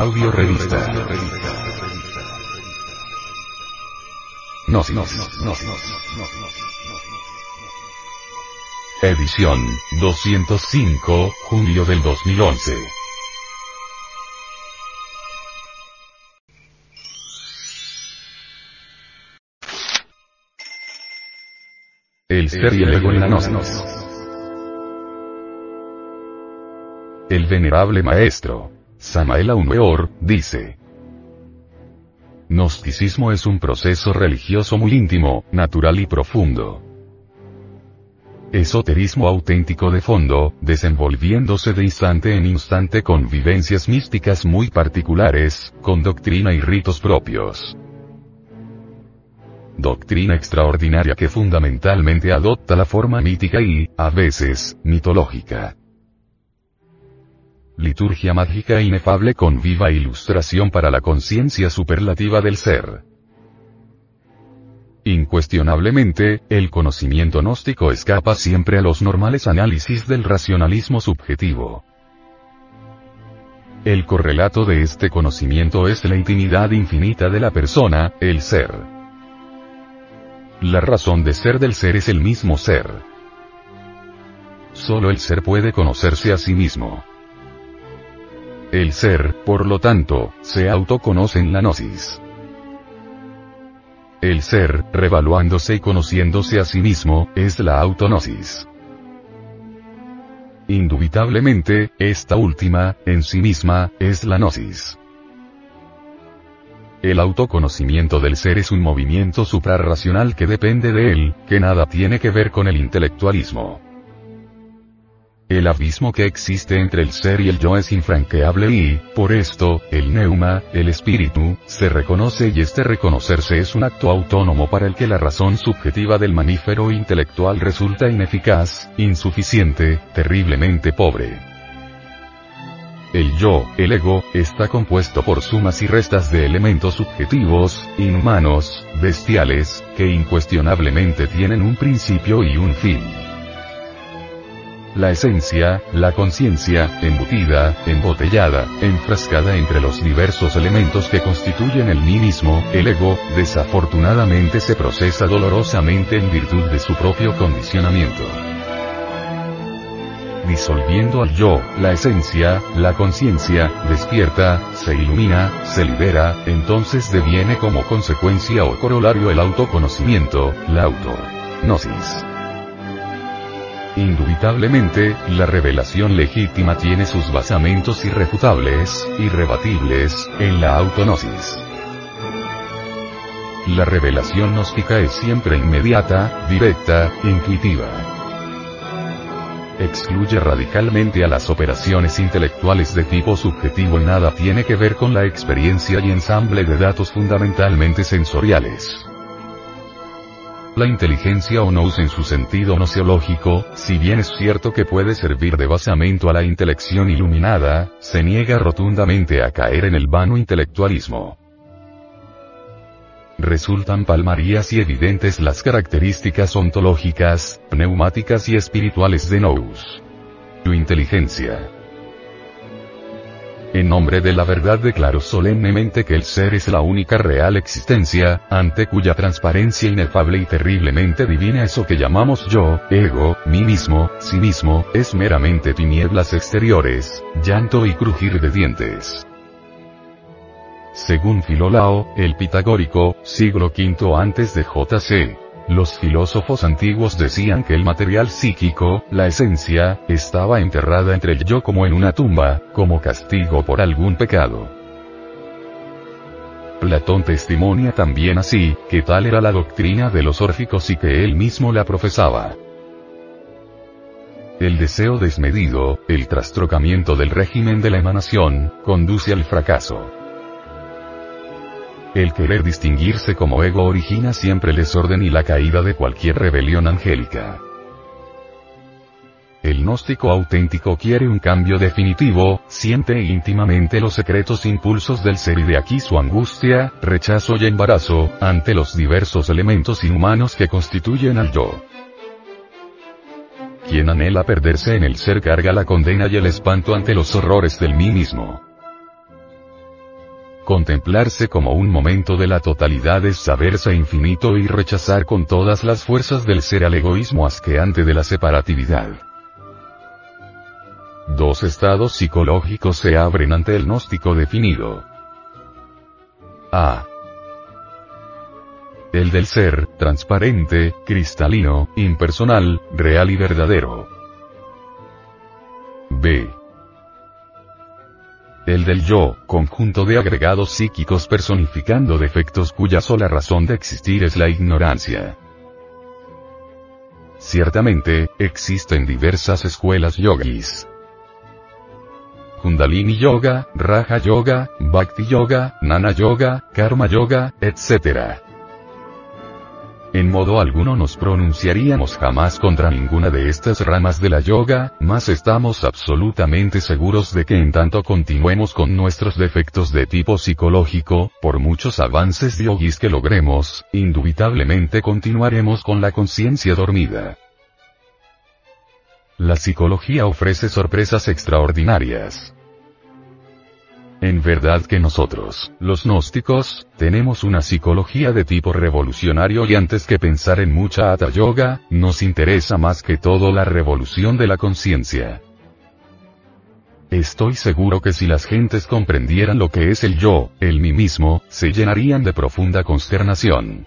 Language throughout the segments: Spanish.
Audio revista. No, no, no, Edición 205, julio del 2011. El ser y el ego en la gnosis. El venerable maestro, Samael Aumeor, dice. Gnosticismo es un proceso religioso muy íntimo, natural y profundo. Esoterismo auténtico de fondo, desenvolviéndose de instante en instante con vivencias místicas muy particulares, con doctrina y ritos propios doctrina extraordinaria que fundamentalmente adopta la forma mítica y, a veces, mitológica. Liturgia mágica inefable con viva ilustración para la conciencia superlativa del ser. Incuestionablemente, el conocimiento gnóstico escapa siempre a los normales análisis del racionalismo subjetivo. El correlato de este conocimiento es la intimidad infinita de la persona, el ser. La razón de ser del ser es el mismo ser. Solo el ser puede conocerse a sí mismo. El ser, por lo tanto, se autoconoce en la gnosis. El ser, revaluándose y conociéndose a sí mismo, es la autonosis. Indubitablemente, esta última, en sí misma, es la gnosis. El autoconocimiento del ser es un movimiento suprarracional que depende de él, que nada tiene que ver con el intelectualismo. El abismo que existe entre el ser y el yo es infranqueable y, por esto, el neuma, el espíritu, se reconoce y este reconocerse es un acto autónomo para el que la razón subjetiva del mamífero intelectual resulta ineficaz, insuficiente, terriblemente pobre. El yo, el ego, está compuesto por sumas y restas de elementos subjetivos, inhumanos, bestiales, que incuestionablemente tienen un principio y un fin. La esencia, la conciencia, embutida, embotellada, enfrascada entre los diversos elementos que constituyen el mí mismo, el ego, desafortunadamente se procesa dolorosamente en virtud de su propio condicionamiento disolviendo al yo, la esencia, la conciencia, despierta, se ilumina, se libera, entonces deviene como consecuencia o corolario el autoconocimiento, la auto-gnosis. Indubitablemente, la revelación legítima tiene sus basamentos irrefutables, irrebatibles, en la autonosis. La revelación gnóstica es siempre inmediata, directa, intuitiva excluye radicalmente a las operaciones intelectuales de tipo subjetivo y nada tiene que ver con la experiencia y ensamble de datos fundamentalmente sensoriales. La inteligencia o nous en su sentido nociológico, si bien es cierto que puede servir de basamento a la intelección iluminada, se niega rotundamente a caer en el vano intelectualismo resultan palmarías y evidentes las características ontológicas, pneumáticas y espirituales de Nous. Tu inteligencia. En nombre de la verdad declaro solemnemente que el ser es la única real existencia, ante cuya transparencia inefable y terriblemente divina eso que llamamos yo, ego, mí mismo, sí mismo, es meramente tinieblas exteriores, llanto y crujir de dientes. Según Filolao, el pitagórico, siglo V antes de JC. Los filósofos antiguos decían que el material psíquico, la esencia, estaba enterrada entre el yo como en una tumba, como castigo por algún pecado. Platón testimonia también así, que tal era la doctrina de los órficos y que él mismo la profesaba. El deseo desmedido, el trastrocamiento del régimen de la emanación, conduce al fracaso. El querer distinguirse como ego origina siempre el desorden y la caída de cualquier rebelión angélica. El gnóstico auténtico quiere un cambio definitivo, siente íntimamente los secretos impulsos del ser y de aquí su angustia, rechazo y embarazo, ante los diversos elementos inhumanos que constituyen al yo. Quien anhela perderse en el ser carga la condena y el espanto ante los horrores del mí mismo. Contemplarse como un momento de la totalidad es saberse infinito y rechazar con todas las fuerzas del ser al egoísmo asqueante de la separatividad. Dos estados psicológicos se abren ante el gnóstico definido. A. El del ser, transparente, cristalino, impersonal, real y verdadero. B. El del yo, conjunto de agregados psíquicos personificando defectos cuya sola razón de existir es la ignorancia. Ciertamente, existen diversas escuelas yogis. Kundalini Yoga, Raja Yoga, Bhakti Yoga, Nana Yoga, Karma Yoga, etc. En modo alguno nos pronunciaríamos jamás contra ninguna de estas ramas de la yoga, mas estamos absolutamente seguros de que en tanto continuemos con nuestros defectos de tipo psicológico, por muchos avances yogis que logremos, indubitablemente continuaremos con la conciencia dormida. La psicología ofrece sorpresas extraordinarias. En verdad que nosotros, los gnósticos, tenemos una psicología de tipo revolucionario y antes que pensar en mucha Hatha Yoga, nos interesa más que todo la revolución de la conciencia. Estoy seguro que si las gentes comprendieran lo que es el yo, el mí mismo, se llenarían de profunda consternación.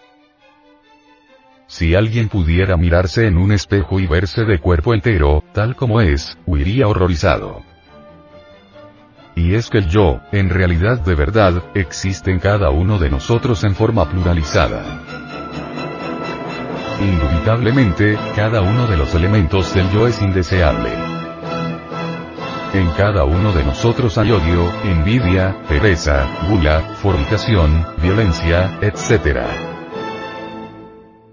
Si alguien pudiera mirarse en un espejo y verse de cuerpo entero, tal como es, huiría horrorizado. Y es que el yo, en realidad de verdad, existe en cada uno de nosotros en forma pluralizada. Indubitablemente, cada uno de los elementos del yo es indeseable. En cada uno de nosotros hay odio, envidia, pereza, gula, fornicación, violencia, etc.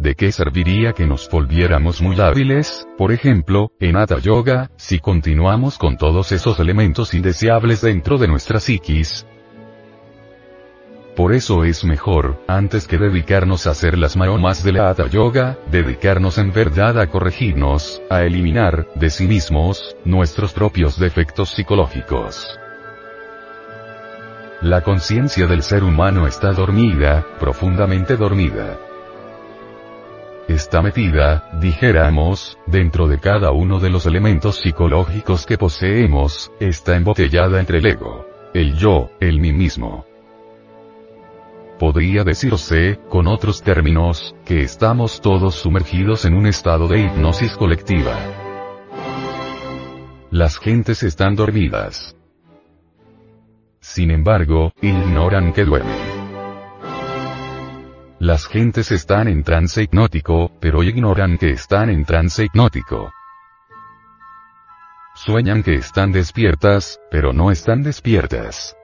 ¿De qué serviría que nos volviéramos muy hábiles, por ejemplo, en Hatha Yoga, si continuamos con todos esos elementos indeseables dentro de nuestra psiquis? Por eso es mejor, antes que dedicarnos a hacer las maromas de la Hatha Yoga, dedicarnos en verdad a corregirnos, a eliminar, de sí mismos, nuestros propios defectos psicológicos. La conciencia del ser humano está dormida, profundamente dormida está metida, dijéramos, dentro de cada uno de los elementos psicológicos que poseemos, está embotellada entre el ego, el yo, el mí mismo. Podría decirse, con otros términos, que estamos todos sumergidos en un estado de hipnosis colectiva. Las gentes están dormidas. Sin embargo, ignoran que duermen. Las gentes están en trance hipnótico, pero ignoran que están en trance hipnótico. Sueñan que están despiertas, pero no están despiertas.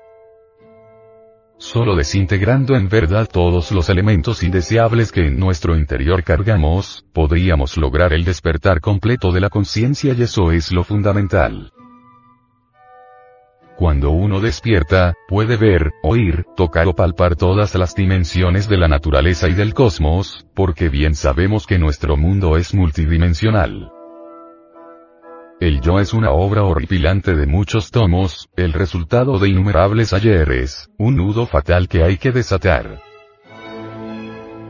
Solo desintegrando en verdad todos los elementos indeseables que en nuestro interior cargamos, podríamos lograr el despertar completo de la conciencia y eso es lo fundamental. Cuando uno despierta, puede ver, oír, tocar o palpar todas las dimensiones de la naturaleza y del cosmos, porque bien sabemos que nuestro mundo es multidimensional. El yo es una obra horripilante de muchos tomos, el resultado de innumerables ayeres, un nudo fatal que hay que desatar.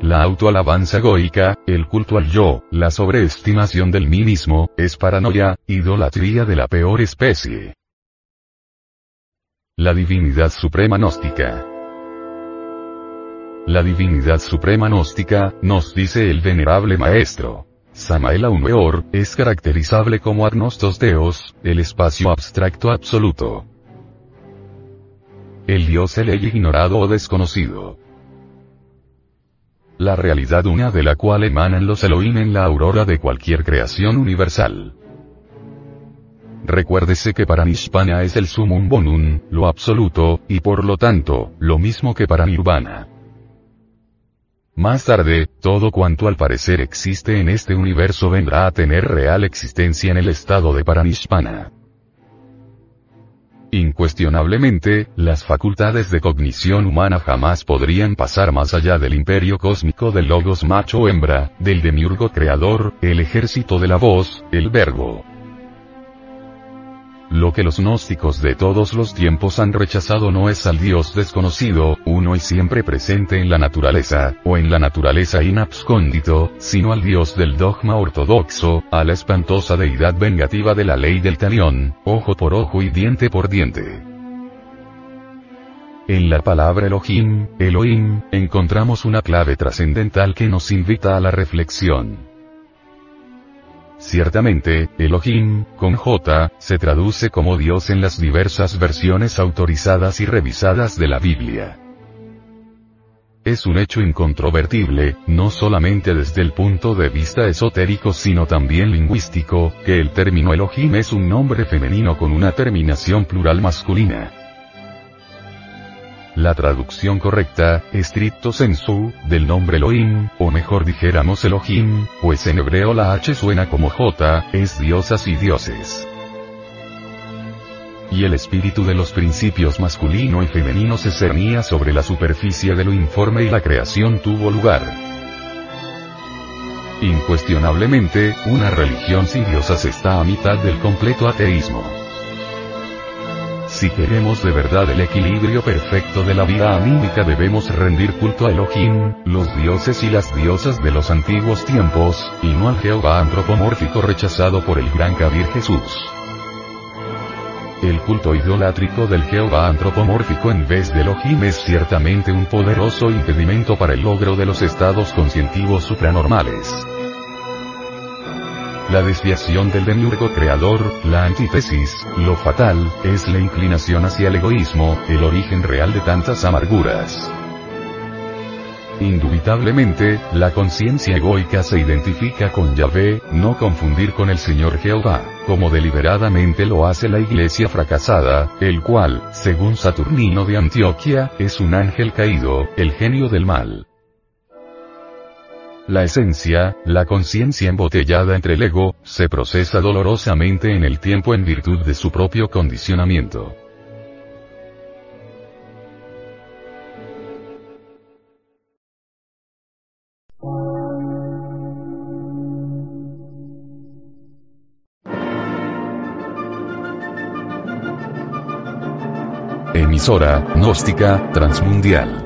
La autoalabanza egoica, el culto al yo, la sobreestimación del mí mismo, es paranoia, idolatría de la peor especie. La divinidad suprema gnóstica. La divinidad suprema gnóstica, nos dice el venerable maestro. Samael Aumeor, es caracterizable como agnostos deos, el espacio abstracto absoluto. El Dios el ignorado o desconocido. La realidad una de la cual emanan los Elohim en la aurora de cualquier creación universal. Recuérdese que para Nishpana es el sumum bonum, lo absoluto, y por lo tanto, lo mismo que para Nirvana. Más tarde, todo cuanto al parecer existe en este universo vendrá a tener real existencia en el estado de Paranishpana. Incuestionablemente, las facultades de cognición humana jamás podrían pasar más allá del imperio cósmico del logos macho hembra, del demiurgo creador, el ejército de la voz, el verbo. Lo que los gnósticos de todos los tiempos han rechazado no es al Dios desconocido, uno y siempre presente en la naturaleza, o en la naturaleza inabscóndito, sino al Dios del dogma ortodoxo, a la espantosa deidad vengativa de la ley del talión, ojo por ojo y diente por diente. En la palabra Elohim, Elohim, encontramos una clave trascendental que nos invita a la reflexión. Ciertamente, Elohim, con J, se traduce como Dios en las diversas versiones autorizadas y revisadas de la Biblia. Es un hecho incontrovertible, no solamente desde el punto de vista esotérico sino también lingüístico, que el término Elohim es un nombre femenino con una terminación plural masculina. La traducción correcta, estricto sensu, del nombre Elohim, o mejor dijéramos Elohim, pues en hebreo la H suena como J, es diosas y dioses. Y el espíritu de los principios masculino y femenino se cernía sobre la superficie de lo informe y la creación tuvo lugar. Incuestionablemente, una religión sin diosas está a mitad del completo ateísmo. Si queremos de verdad el equilibrio perfecto de la vida anímica debemos rendir culto a Elohim, los dioses y las diosas de los antiguos tiempos, y no al Jehová antropomórfico rechazado por el gran Kabir Jesús. El culto idolátrico del Jehová antropomórfico en vez de Elohim es ciertamente un poderoso impedimento para el logro de los estados conscientivos supranormales. La desviación del demiurgo creador, la antítesis, lo fatal, es la inclinación hacia el egoísmo, el origen real de tantas amarguras. Indubitablemente, la conciencia egoica se identifica con Yahvé, no confundir con el Señor Jehová, como deliberadamente lo hace la iglesia fracasada, el cual, según Saturnino de Antioquia, es un ángel caído, el genio del mal. La esencia, la conciencia embotellada entre el ego, se procesa dolorosamente en el tiempo en virtud de su propio condicionamiento. Emisora, gnóstica, transmundial